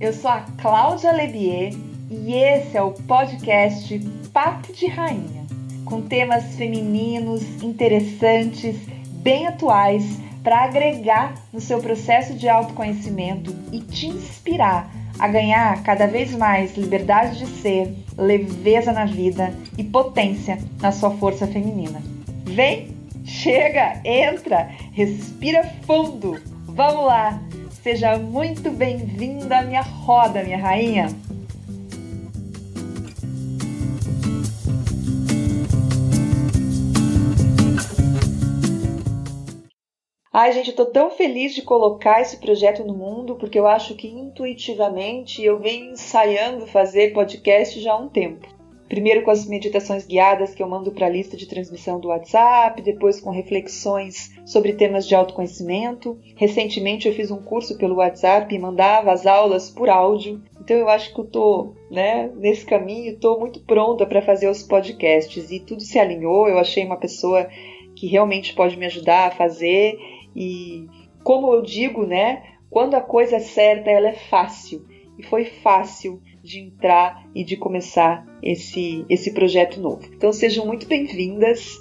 Eu sou a Cláudia Lebier e esse é o podcast Papo de Rainha, com temas femininos, interessantes, bem atuais, para agregar no seu processo de autoconhecimento e te inspirar a ganhar cada vez mais liberdade de ser, leveza na vida e potência na sua força feminina. Vem, chega, entra, respira fundo. Vamos lá! Seja muito bem-vinda à minha roda, minha rainha! Ai, gente, eu tô tão feliz de colocar esse projeto no mundo, porque eu acho que intuitivamente eu venho ensaiando fazer podcast já há um tempo. Primeiro com as meditações guiadas que eu mando para a lista de transmissão do WhatsApp, depois com reflexões sobre temas de autoconhecimento. Recentemente eu fiz um curso pelo WhatsApp e mandava as aulas por áudio. Então eu acho que eu tô, né, nesse caminho, estou muito pronta para fazer os podcasts e tudo se alinhou. Eu achei uma pessoa que realmente pode me ajudar a fazer e como eu digo, né, quando a coisa é certa, ela é fácil. E foi fácil de entrar e de começar esse, esse projeto novo. Então sejam muito bem-vindas.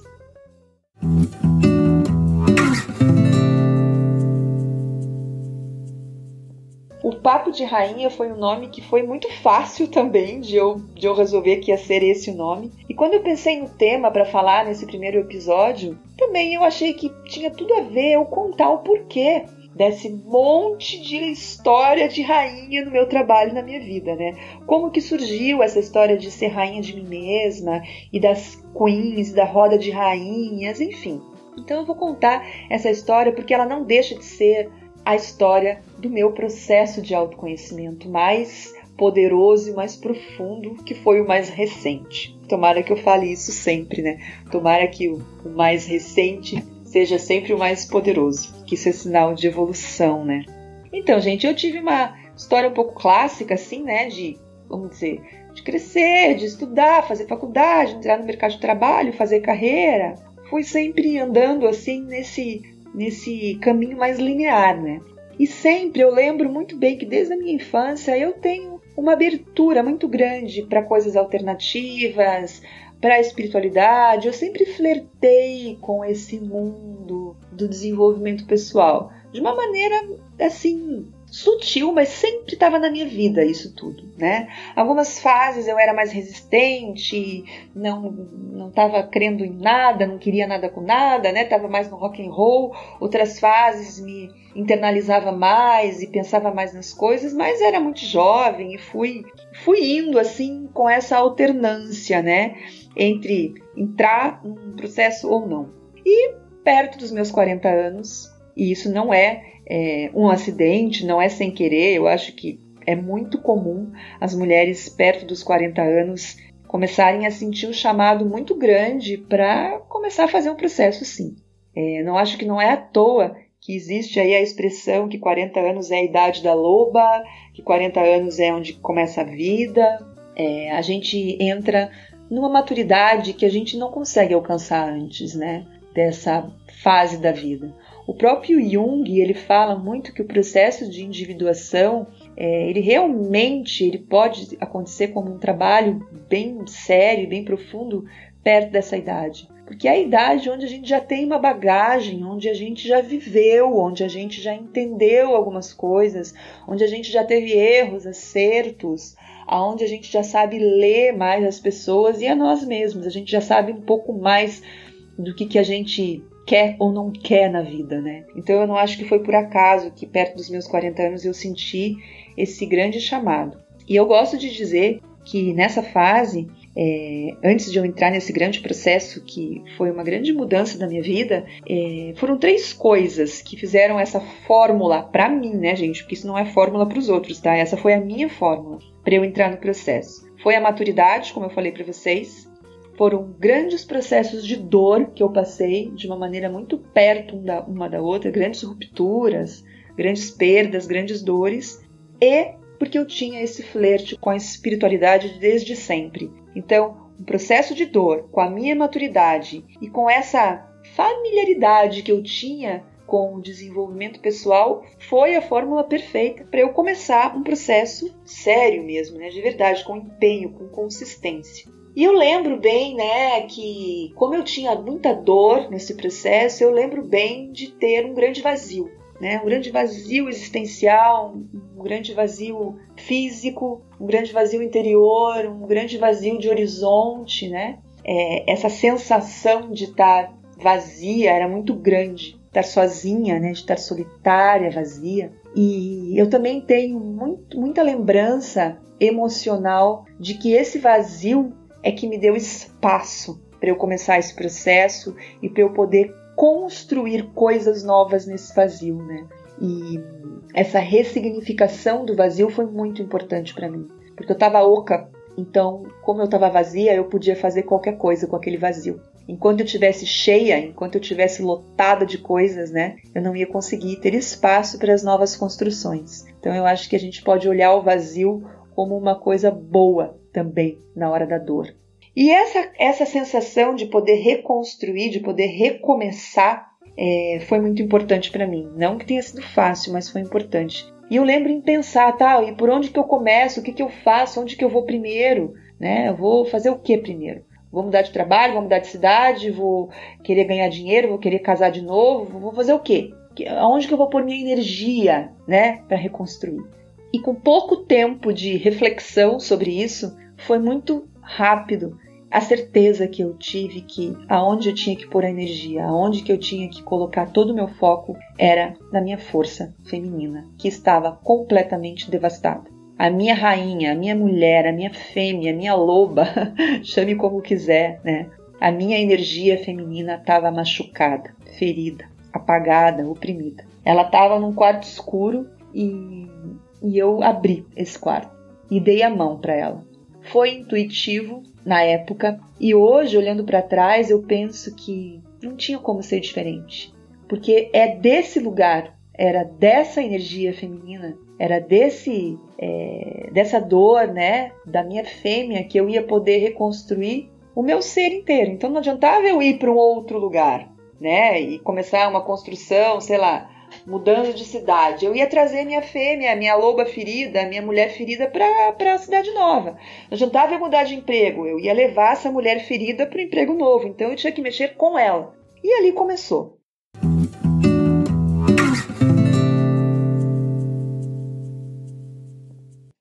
O Papo de Rainha foi um nome que foi muito fácil também de eu, de eu resolver que ia ser esse o nome. E quando eu pensei no tema para falar nesse primeiro episódio, também eu achei que tinha tudo a ver eu contar o porquê desse monte de história de rainha no meu trabalho na minha vida, né? Como que surgiu essa história de ser rainha de mim mesma e das queens, da roda de rainhas, enfim. Então eu vou contar essa história porque ela não deixa de ser a história do meu processo de autoconhecimento mais poderoso e mais profundo, que foi o mais recente. Tomara que eu fale isso sempre, né? Tomara que o, mais recente seja sempre o mais poderoso, que isso é sinal de evolução, né? Então, gente, eu tive uma história um pouco clássica, assim, né? De, vamos dizer, de crescer, de estudar, fazer faculdade, entrar no mercado de trabalho, fazer carreira. Fui sempre andando assim nesse nesse caminho mais linear, né? E sempre eu lembro muito bem que desde a minha infância eu tenho uma abertura muito grande para coisas alternativas, para a espiritualidade. Eu sempre flertei com esse mundo do desenvolvimento pessoal de uma maneira assim sutil, mas sempre estava na minha vida isso tudo, né? Algumas fases eu era mais resistente, não não estava crendo em nada, não queria nada com nada, né? Tava mais no rock and roll. Outras fases me internalizava mais e pensava mais nas coisas, mas era muito jovem e fui fui indo assim com essa alternância, né? Entre entrar num processo ou não. E perto dos meus 40 anos, e isso não é é, um acidente, não é sem querer. Eu acho que é muito comum as mulheres perto dos 40 anos começarem a sentir um chamado muito grande para começar a fazer um processo sim. É, não acho que não é à toa que existe aí a expressão que 40 anos é a idade da loba, que 40 anos é onde começa a vida. É, a gente entra numa maturidade que a gente não consegue alcançar antes, né? Dessa fase da vida. O próprio Jung ele fala muito que o processo de individuação é, ele realmente ele pode acontecer como um trabalho bem sério, bem profundo perto dessa idade. Porque é a idade onde a gente já tem uma bagagem, onde a gente já viveu, onde a gente já entendeu algumas coisas, onde a gente já teve erros, acertos, aonde a gente já sabe ler mais as pessoas e a nós mesmos. A gente já sabe um pouco mais do que, que a gente quer ou não quer na vida, né? Então eu não acho que foi por acaso que perto dos meus 40 anos eu senti esse grande chamado. E eu gosto de dizer que nessa fase, é, antes de eu entrar nesse grande processo que foi uma grande mudança da minha vida, é, foram três coisas que fizeram essa fórmula para mim, né, gente? Porque isso não é fórmula para os outros, tá? Essa foi a minha fórmula para eu entrar no processo. Foi a maturidade, como eu falei para vocês, foram grandes processos de dor que eu passei de uma maneira muito perto uma da outra, grandes rupturas, grandes perdas, grandes dores, e porque eu tinha esse flerte com a espiritualidade desde sempre. Então, um processo de dor com a minha maturidade e com essa familiaridade que eu tinha com o desenvolvimento pessoal foi a fórmula perfeita para eu começar um processo sério mesmo, né, de verdade, com empenho, com consistência. E eu lembro bem, né, que como eu tinha muita dor nesse processo, eu lembro bem de ter um grande vazio, né, um grande vazio existencial, um grande vazio físico, um grande vazio interior, um grande vazio de horizonte, né? É, essa sensação de estar vazia era muito grande, estar sozinha, né, de estar solitária, vazia. E eu também tenho muito, muita lembrança emocional de que esse vazio é que me deu espaço para eu começar esse processo e para eu poder construir coisas novas nesse vazio, né? E essa ressignificação do vazio foi muito importante para mim, porque eu estava oca, então, como eu estava vazia, eu podia fazer qualquer coisa com aquele vazio. Enquanto eu tivesse cheia, enquanto eu tivesse lotada de coisas, né, eu não ia conseguir ter espaço para as novas construções. Então, eu acho que a gente pode olhar o vazio como uma coisa boa também na hora da dor. E essa, essa sensação de poder reconstruir, de poder recomeçar, é, foi muito importante para mim. Não que tenha sido fácil, mas foi importante. E eu lembro em pensar, tá, e por onde que eu começo? O que que eu faço? Onde que eu vou primeiro? Né? Eu vou fazer o que primeiro? Vou mudar de trabalho, vou mudar de cidade, vou querer ganhar dinheiro, vou querer casar de novo, vou fazer o quê? Aonde que eu vou pôr minha energia, né, para reconstruir? E com pouco tempo de reflexão sobre isso, foi muito rápido a certeza que eu tive que aonde eu tinha que pôr a energia, aonde que eu tinha que colocar todo o meu foco era na minha força feminina, que estava completamente devastada. A minha rainha, a minha mulher, a minha fêmea, a minha loba, chame como quiser, né? A minha energia feminina estava machucada, ferida, apagada, oprimida. Ela estava num quarto escuro e, e eu abri esse quarto e dei a mão para ela. Foi intuitivo, na época, e hoje, olhando para trás, eu penso que não tinha como ser diferente. Porque é desse lugar, era dessa energia feminina, era desse é, dessa dor, né, da minha fêmea que eu ia poder reconstruir o meu ser inteiro. Então não adiantava eu ir para um outro lugar, né, e começar uma construção, sei lá, mudando de cidade. Eu ia trazer minha fêmea, minha loba ferida, minha mulher ferida para a cidade nova. Não adiantava eu mudar de emprego, eu ia levar essa mulher ferida para o emprego novo. Então eu tinha que mexer com ela. E ali começou.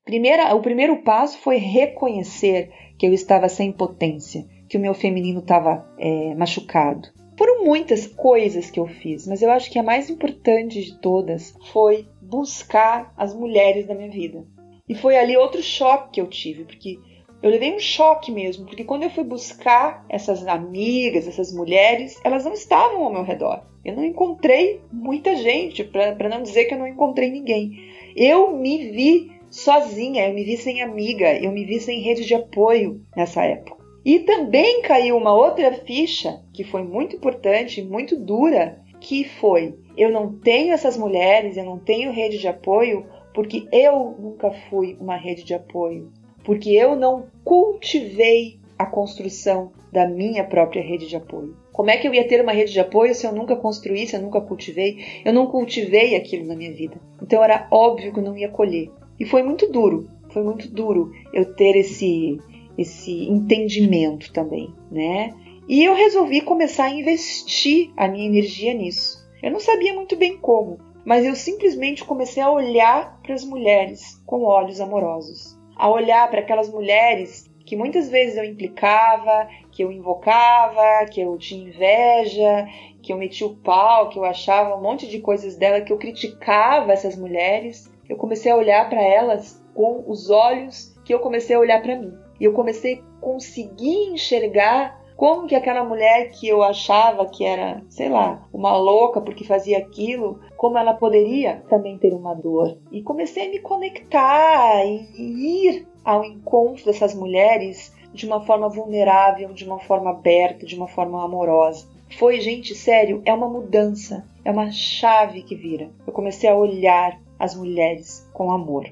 Primeira, o primeiro passo foi reconhecer que eu estava sem potência, que o meu feminino estava é, machucado. Foram muitas coisas que eu fiz, mas eu acho que a mais importante de todas foi buscar as mulheres da minha vida. E foi ali outro choque que eu tive, porque eu levei um choque mesmo, porque quando eu fui buscar essas amigas, essas mulheres, elas não estavam ao meu redor. Eu não encontrei muita gente, para não dizer que eu não encontrei ninguém. Eu me vi sozinha, eu me vi sem amiga, eu me vi sem rede de apoio nessa época. E também caiu uma outra ficha que foi muito importante, muito dura, que foi: eu não tenho essas mulheres, eu não tenho rede de apoio porque eu nunca fui uma rede de apoio, porque eu não cultivei a construção da minha própria rede de apoio. Como é que eu ia ter uma rede de apoio se eu nunca construí, se eu nunca cultivei? Eu não cultivei aquilo na minha vida. Então era óbvio que eu não ia colher. E foi muito duro, foi muito duro eu ter esse esse entendimento também, né? E eu resolvi começar a investir a minha energia nisso. Eu não sabia muito bem como, mas eu simplesmente comecei a olhar para as mulheres com olhos amorosos, a olhar para aquelas mulheres que muitas vezes eu implicava, que eu invocava, que eu tinha inveja, que eu metia o pau, que eu achava um monte de coisas dela, que eu criticava essas mulheres. Eu comecei a olhar para elas com os olhos que eu comecei a olhar para mim. E eu comecei a conseguir enxergar como que aquela mulher que eu achava que era, sei lá, uma louca porque fazia aquilo, como ela poderia também ter uma dor. E comecei a me conectar e ir ao encontro dessas mulheres de uma forma vulnerável, de uma forma aberta, de uma forma amorosa. Foi, gente, sério, é uma mudança, é uma chave que vira. Eu comecei a olhar as mulheres com amor.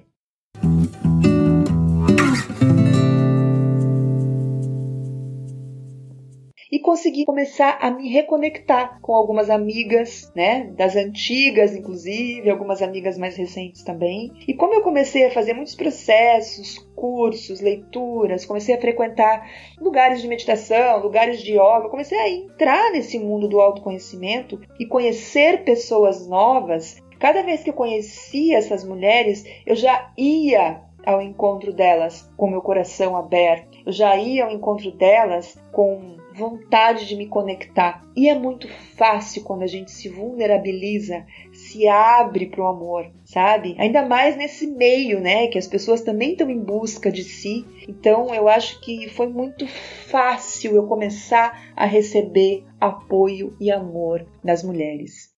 E consegui começar a me reconectar com algumas amigas, né, das antigas inclusive, algumas amigas mais recentes também. E como eu comecei a fazer muitos processos, cursos, leituras, comecei a frequentar lugares de meditação, lugares de yoga, comecei a entrar nesse mundo do autoconhecimento e conhecer pessoas novas. Cada vez que eu conhecia essas mulheres, eu já ia ao encontro delas com meu coração aberto. Eu já ia ao encontro delas com vontade de me conectar. E é muito fácil quando a gente se vulnerabiliza, se abre para o amor, sabe? Ainda mais nesse meio, né? Que as pessoas também estão em busca de si. Então eu acho que foi muito fácil eu começar a receber apoio e amor das mulheres.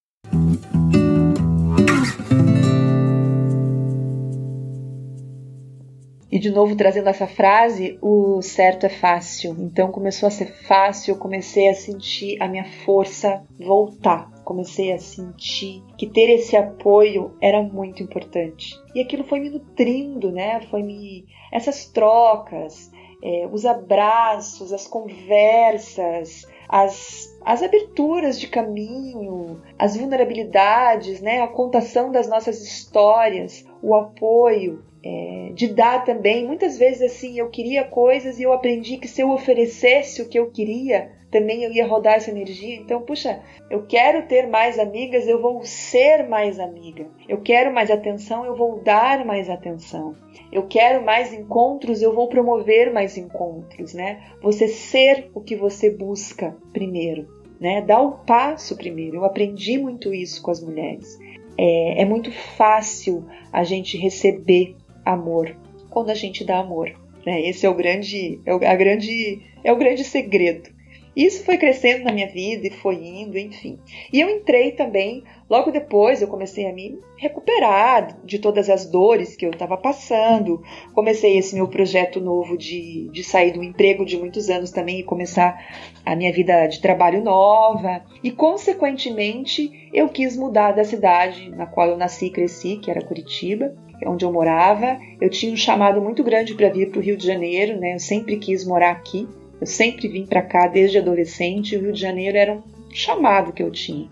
E de novo trazendo essa frase, o certo é fácil. Então começou a ser fácil, eu comecei a sentir a minha força voltar. Comecei a sentir que ter esse apoio era muito importante. E aquilo foi me nutrindo, né? Foi me essas trocas, é, os abraços, as conversas, as, as aberturas de caminho, as vulnerabilidades, né? A contação das nossas histórias, o apoio, é, de dar também. Muitas vezes assim eu queria coisas e eu aprendi que se eu oferecesse o que eu queria, também eu ia rodar essa energia. Então, puxa, eu quero ter mais amigas, eu vou ser mais amiga. Eu quero mais atenção, eu vou dar mais atenção. Eu quero mais encontros, eu vou promover mais encontros, né? Você ser o que você busca primeiro, né? Dar o passo primeiro. Eu aprendi muito isso com as mulheres. É, é muito fácil a gente receber amor, quando a gente dá amor. Né? Esse é o grande, é o, a grande, é o grande segredo. Isso foi crescendo na minha vida e foi indo, enfim. E eu entrei também, logo depois eu comecei a me recuperar de todas as dores que eu estava passando. Comecei esse meu projeto novo de, de sair do emprego de muitos anos também e começar a minha vida de trabalho nova. E, consequentemente, eu quis mudar da cidade na qual eu nasci e cresci, que era Curitiba onde eu morava. Eu tinha um chamado muito grande para vir para o Rio de Janeiro, né? Eu sempre quis morar aqui. Eu sempre vim para cá desde adolescente. O Rio de Janeiro era um chamado que eu tinha.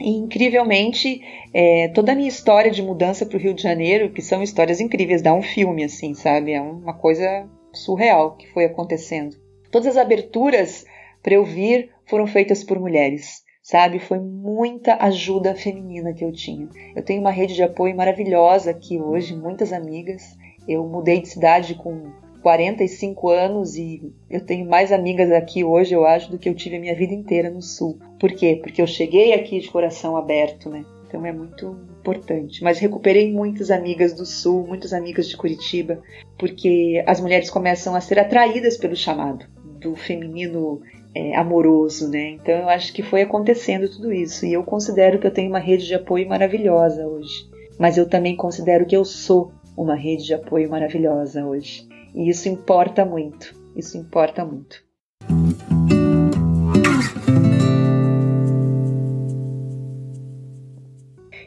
E, incrivelmente, é, toda a minha história de mudança para o Rio de Janeiro, que são histórias incríveis, dá um filme, assim, sabe? É uma coisa surreal que foi acontecendo. Todas as aberturas para eu vir foram feitas por mulheres sabe? Foi muita ajuda feminina que eu tinha. Eu tenho uma rede de apoio maravilhosa aqui hoje, muitas amigas. Eu mudei de cidade com 45 anos e eu tenho mais amigas aqui hoje, eu acho, do que eu tive a minha vida inteira no Sul. Por quê? Porque eu cheguei aqui de coração aberto, né? Então é muito importante. Mas recuperei muitas amigas do Sul, muitas amigas de Curitiba, porque as mulheres começam a ser atraídas pelo chamado do feminino é, amoroso, né? Então eu acho que foi acontecendo tudo isso e eu considero que eu tenho uma rede de apoio maravilhosa hoje. Mas eu também considero que eu sou uma rede de apoio maravilhosa hoje. E isso importa muito. Isso importa muito.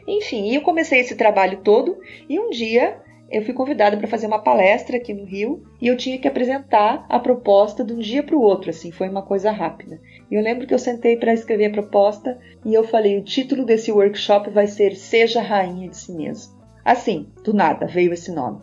Enfim, eu comecei esse trabalho todo e um dia eu fui convidada para fazer uma palestra aqui no Rio e eu tinha que apresentar a proposta de um dia para o outro, assim, foi uma coisa rápida. E eu lembro que eu sentei para escrever a proposta e eu falei: o título desse workshop vai ser Seja Rainha de Si Mesmo. Assim, do nada veio esse nome.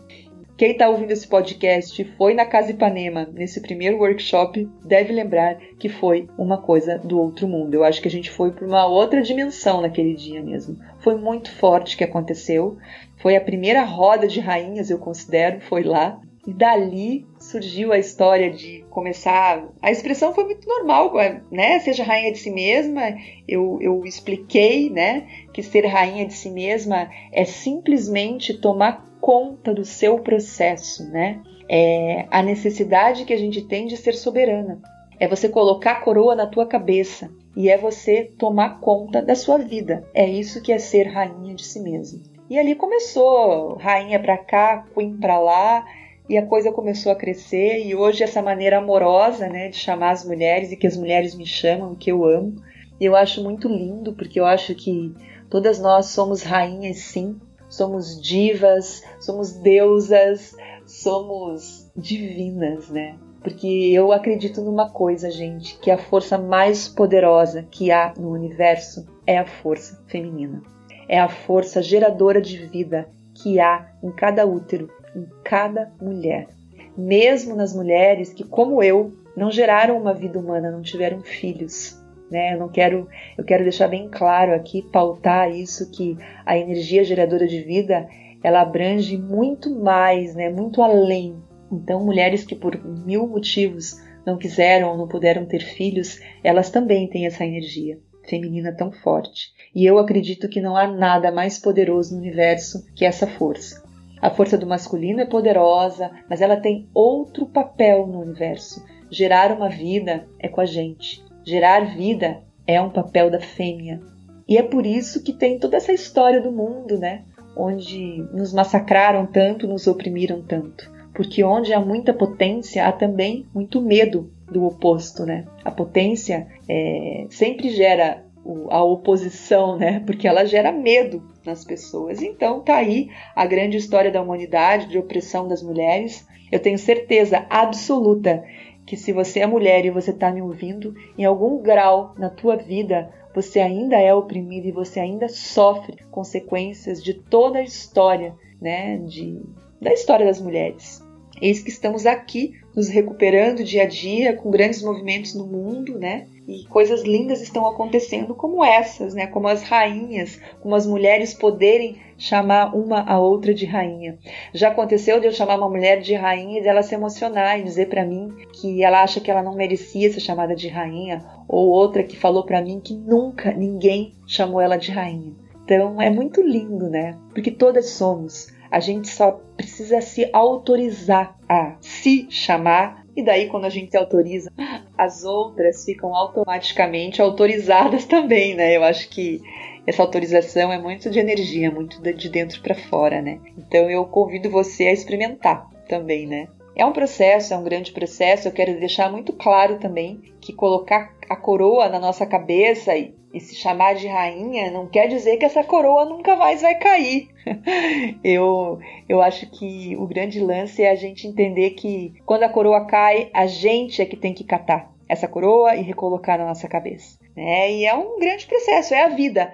Quem está ouvindo esse podcast foi na Casa Ipanema, nesse primeiro workshop, deve lembrar que foi uma coisa do outro mundo. Eu acho que a gente foi para uma outra dimensão naquele dia mesmo. Foi muito forte que aconteceu. Foi a primeira roda de rainhas, eu considero, foi lá. E dali surgiu a história de começar. A expressão foi muito normal, né? Seja rainha de si mesma. Eu, eu expliquei, né? Que ser rainha de si mesma é simplesmente tomar conta do seu processo, né? É a necessidade que a gente tem de ser soberana. É você colocar a coroa na tua cabeça e é você tomar conta da sua vida. É isso que é ser rainha de si mesma. E ali começou rainha para cá, queen para lá, e a coisa começou a crescer. E hoje essa maneira amorosa, né, de chamar as mulheres e que as mulheres me chamam, que eu amo, eu acho muito lindo porque eu acho que todas nós somos rainhas, sim. Somos divas, somos deusas, somos divinas, né? porque eu acredito numa coisa, gente, que a força mais poderosa que há no universo é a força feminina. É a força geradora de vida que há em cada útero, em cada mulher. Mesmo nas mulheres que, como eu, não geraram uma vida humana, não tiveram filhos. Né? Eu não quero, eu quero deixar bem claro aqui, pautar isso que a energia geradora de vida ela abrange muito mais, né? Muito além. Então, mulheres que por mil motivos não quiseram ou não puderam ter filhos, elas também têm essa energia feminina tão forte. E eu acredito que não há nada mais poderoso no universo que essa força. A força do masculino é poderosa, mas ela tem outro papel no universo. Gerar uma vida é com a gente. Gerar vida é um papel da fêmea. E é por isso que tem toda essa história do mundo, né? Onde nos massacraram tanto, nos oprimiram tanto. Porque onde há muita potência, há também muito medo do oposto, né? A potência é, sempre gera a oposição, né? Porque ela gera medo nas pessoas. Então tá aí a grande história da humanidade, de opressão das mulheres. Eu tenho certeza absoluta que se você é mulher e você está me ouvindo, em algum grau na tua vida você ainda é oprimida e você ainda sofre consequências de toda a história, né, de, da história das mulheres. Eis que estamos aqui nos recuperando dia a dia com grandes movimentos no mundo, né? E coisas lindas estão acontecendo como essas, né? Como as rainhas, como as mulheres poderem chamar uma a outra de rainha. Já aconteceu de eu chamar uma mulher de rainha e dela se emocionar e dizer para mim que ela acha que ela não merecia ser chamada de rainha, ou outra que falou para mim que nunca ninguém chamou ela de rainha. Então é muito lindo, né? Porque todas somos. A gente só precisa se autorizar a se chamar e daí, quando a gente se autoriza, as outras ficam automaticamente autorizadas também, né? Eu acho que essa autorização é muito de energia, muito de dentro para fora, né? Então eu convido você a experimentar também, né? É um processo, é um grande processo. Eu quero deixar muito claro também que colocar a coroa na nossa cabeça e se chamar de rainha não quer dizer que essa coroa nunca mais vai cair. eu, eu acho que o grande lance é a gente entender que quando a coroa cai, a gente é que tem que catar essa coroa e recolocar na nossa cabeça. Né? E é um grande processo, é a vida.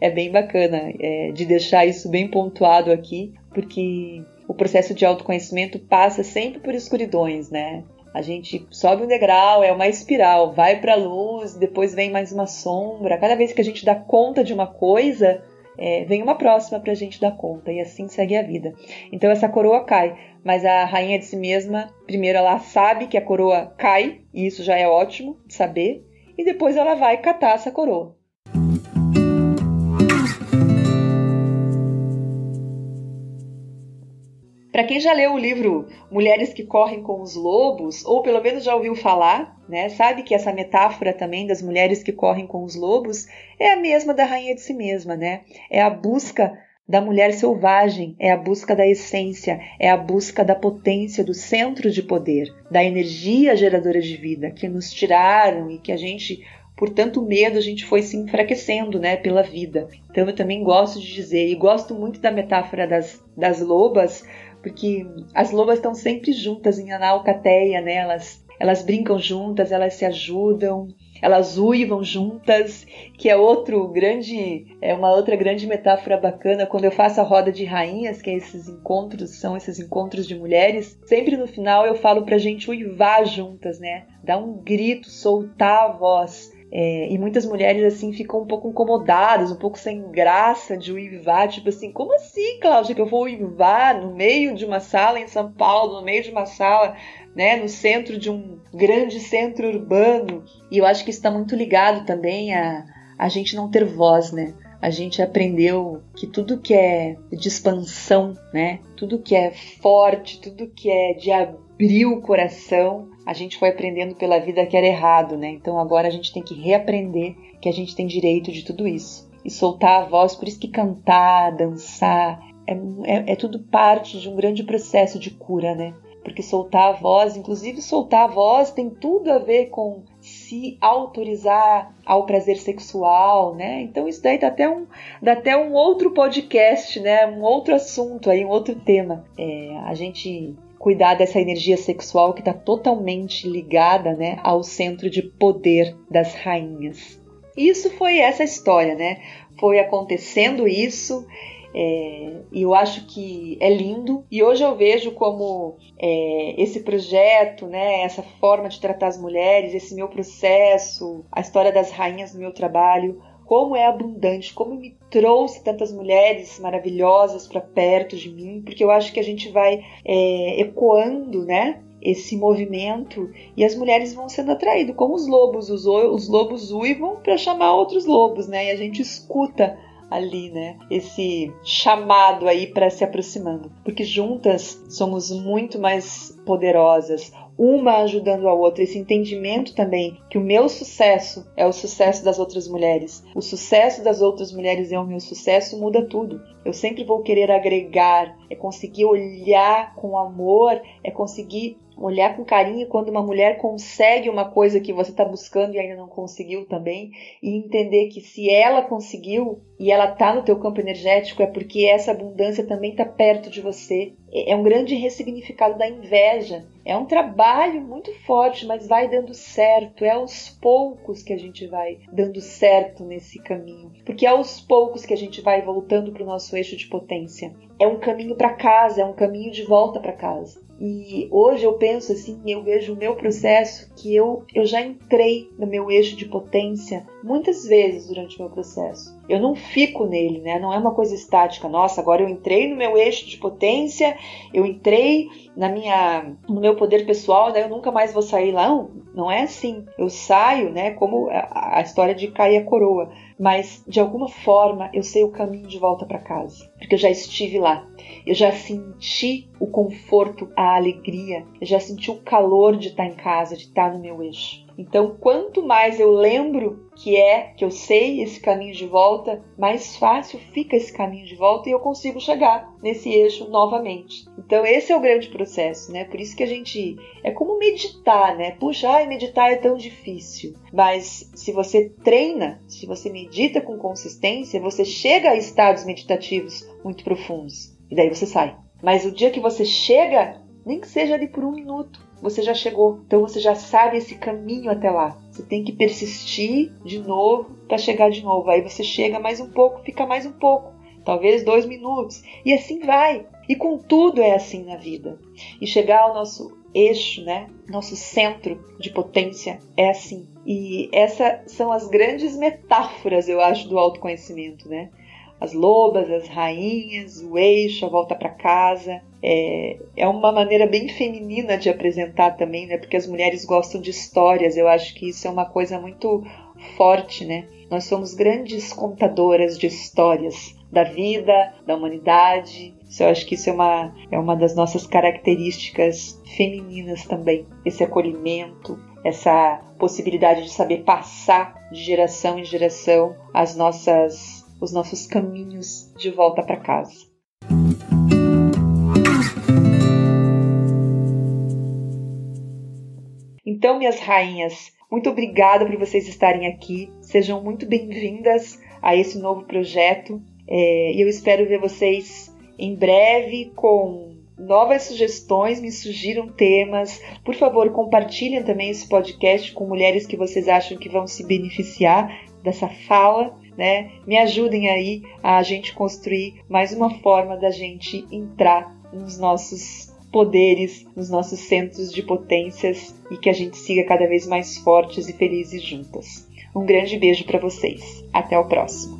é bem bacana é, de deixar isso bem pontuado aqui, porque processo de autoconhecimento passa sempre por escuridões, né? A gente sobe um degrau, é uma espiral, vai para a luz, depois vem mais uma sombra. Cada vez que a gente dá conta de uma coisa, é, vem uma próxima para a gente dar conta, e assim segue a vida. Então essa coroa cai, mas a rainha de si mesma, primeiro ela sabe que a coroa cai, e isso já é ótimo de saber, e depois ela vai catar essa coroa. Para quem já leu o livro Mulheres que Correm com os Lobos, ou pelo menos já ouviu falar, né, sabe que essa metáfora também das mulheres que correm com os lobos é a mesma da rainha de si mesma, né? É a busca da mulher selvagem, é a busca da essência, é a busca da potência do centro de poder, da energia geradora de vida que nos tiraram e que a gente por tanto medo a gente foi se enfraquecendo, né, pela vida. Então eu também gosto de dizer e gosto muito da metáfora das, das lobas, porque as lobas estão sempre juntas em Analcateia, né? Elas, elas brincam juntas, elas se ajudam, elas uivam juntas, que é outro grande, é uma outra grande metáfora bacana quando eu faço a roda de rainhas, que é esses encontros, são esses encontros de mulheres. Sempre no final eu falo pra gente uivar juntas, né? Dar um grito, soltar a voz. É, e muitas mulheres assim ficam um pouco incomodadas, um pouco sem graça de uivar, tipo assim, como assim, Cláudia, que eu vou uivar no meio de uma sala em São Paulo, no meio de uma sala, né, no centro de um grande centro urbano? E eu acho que está muito ligado também a a gente não ter voz, né? A gente aprendeu que tudo que é de expansão, né? Tudo que é forte, tudo que é de abrir o coração, a gente foi aprendendo pela vida que era errado, né? Então agora a gente tem que reaprender que a gente tem direito de tudo isso. E soltar a voz, por isso que cantar, dançar, é, é, é tudo parte de um grande processo de cura, né? porque soltar a voz, inclusive soltar a voz, tem tudo a ver com se autorizar ao prazer sexual, né? Então isso daí dá até um, dá até um outro podcast, né? Um outro assunto aí, um outro tema. É, a gente cuidar dessa energia sexual que está totalmente ligada, né, ao centro de poder das rainhas. Isso foi essa história, né? Foi acontecendo isso é, e eu acho que é lindo. E hoje eu vejo como é, esse projeto, né, essa forma de tratar as mulheres, esse meu processo, a história das rainhas no meu trabalho, como é abundante, como me trouxe tantas mulheres maravilhosas para perto de mim, porque eu acho que a gente vai é, ecoando, né? Esse movimento e as mulheres vão sendo atraídas, como os lobos, os, os lobos uivam para chamar outros lobos, né? E a gente escuta ali, né? Esse chamado aí para se aproximando, porque juntas somos muito mais poderosas, uma ajudando a outra, esse entendimento também que o meu sucesso é o sucesso das outras mulheres, o sucesso das outras mulheres é o meu sucesso, muda tudo. Eu sempre vou querer agregar, é conseguir olhar com amor, é conseguir olhar com carinho quando uma mulher consegue uma coisa que você está buscando e ainda não conseguiu também, e entender que se ela conseguiu e ela está no teu campo energético é porque essa abundância também está perto de você. É, é um grande ressignificado da inveja. É um trabalho muito forte, mas vai dando certo. É aos poucos que a gente vai dando certo nesse caminho, porque é aos poucos que a gente vai voltando para o nosso eixo de potência. É um caminho para casa, é um caminho de volta para casa. E hoje eu penso assim, eu vejo o meu processo que eu, eu já entrei no meu eixo de potência muitas vezes durante o meu processo. Eu não fico nele, né? Não é uma coisa estática. Nossa, agora eu entrei no meu eixo de potência, eu entrei na minha, no meu poder pessoal, né? Eu nunca mais vou sair lá. Não, não é assim. Eu saio, né? Como a, a história de cair a coroa. Mas de alguma forma eu sei o caminho de volta para casa, porque eu já estive lá. Eu já senti o conforto, a alegria, eu já senti o calor de estar em casa, de estar no meu eixo. Então, quanto mais eu lembro que é, que eu sei esse caminho de volta, mais fácil fica esse caminho de volta e eu consigo chegar nesse eixo novamente. Então, esse é o grande processo, né? Por isso que a gente é como meditar, né? Puxa, ai, meditar é tão difícil. Mas se você treina, se você medita com consistência, você chega a estados meditativos muito profundos. E daí você sai. Mas o dia que você chega, nem que seja ali por um minuto, você já chegou. Então você já sabe esse caminho até lá. Você tem que persistir de novo para chegar de novo. Aí você chega mais um pouco, fica mais um pouco, talvez dois minutos. E assim vai. E com tudo é assim na vida. E chegar ao nosso eixo, né? Nosso centro de potência é assim. E essas são as grandes metáforas, eu acho, do autoconhecimento, né? as lobas, as rainhas, o eixo, a volta para casa. É, é uma maneira bem feminina de apresentar também, né? Porque as mulheres gostam de histórias. Eu acho que isso é uma coisa muito forte, né? Nós somos grandes contadoras de histórias da vida, da humanidade. Isso, eu acho que isso é uma, é uma das nossas características femininas também. Esse acolhimento, essa possibilidade de saber passar de geração em geração as nossas os nossos caminhos de volta para casa. Então, minhas rainhas, muito obrigada por vocês estarem aqui. Sejam muito bem-vindas a esse novo projeto. É, e eu espero ver vocês em breve com novas sugestões, me sugiram temas. Por favor, compartilhem também esse podcast com mulheres que vocês acham que vão se beneficiar dessa fala né? Me ajudem aí a gente construir mais uma forma da gente entrar nos nossos poderes, nos nossos centros de potências e que a gente siga cada vez mais fortes e felizes juntas. Um grande beijo para vocês. Até o próximo.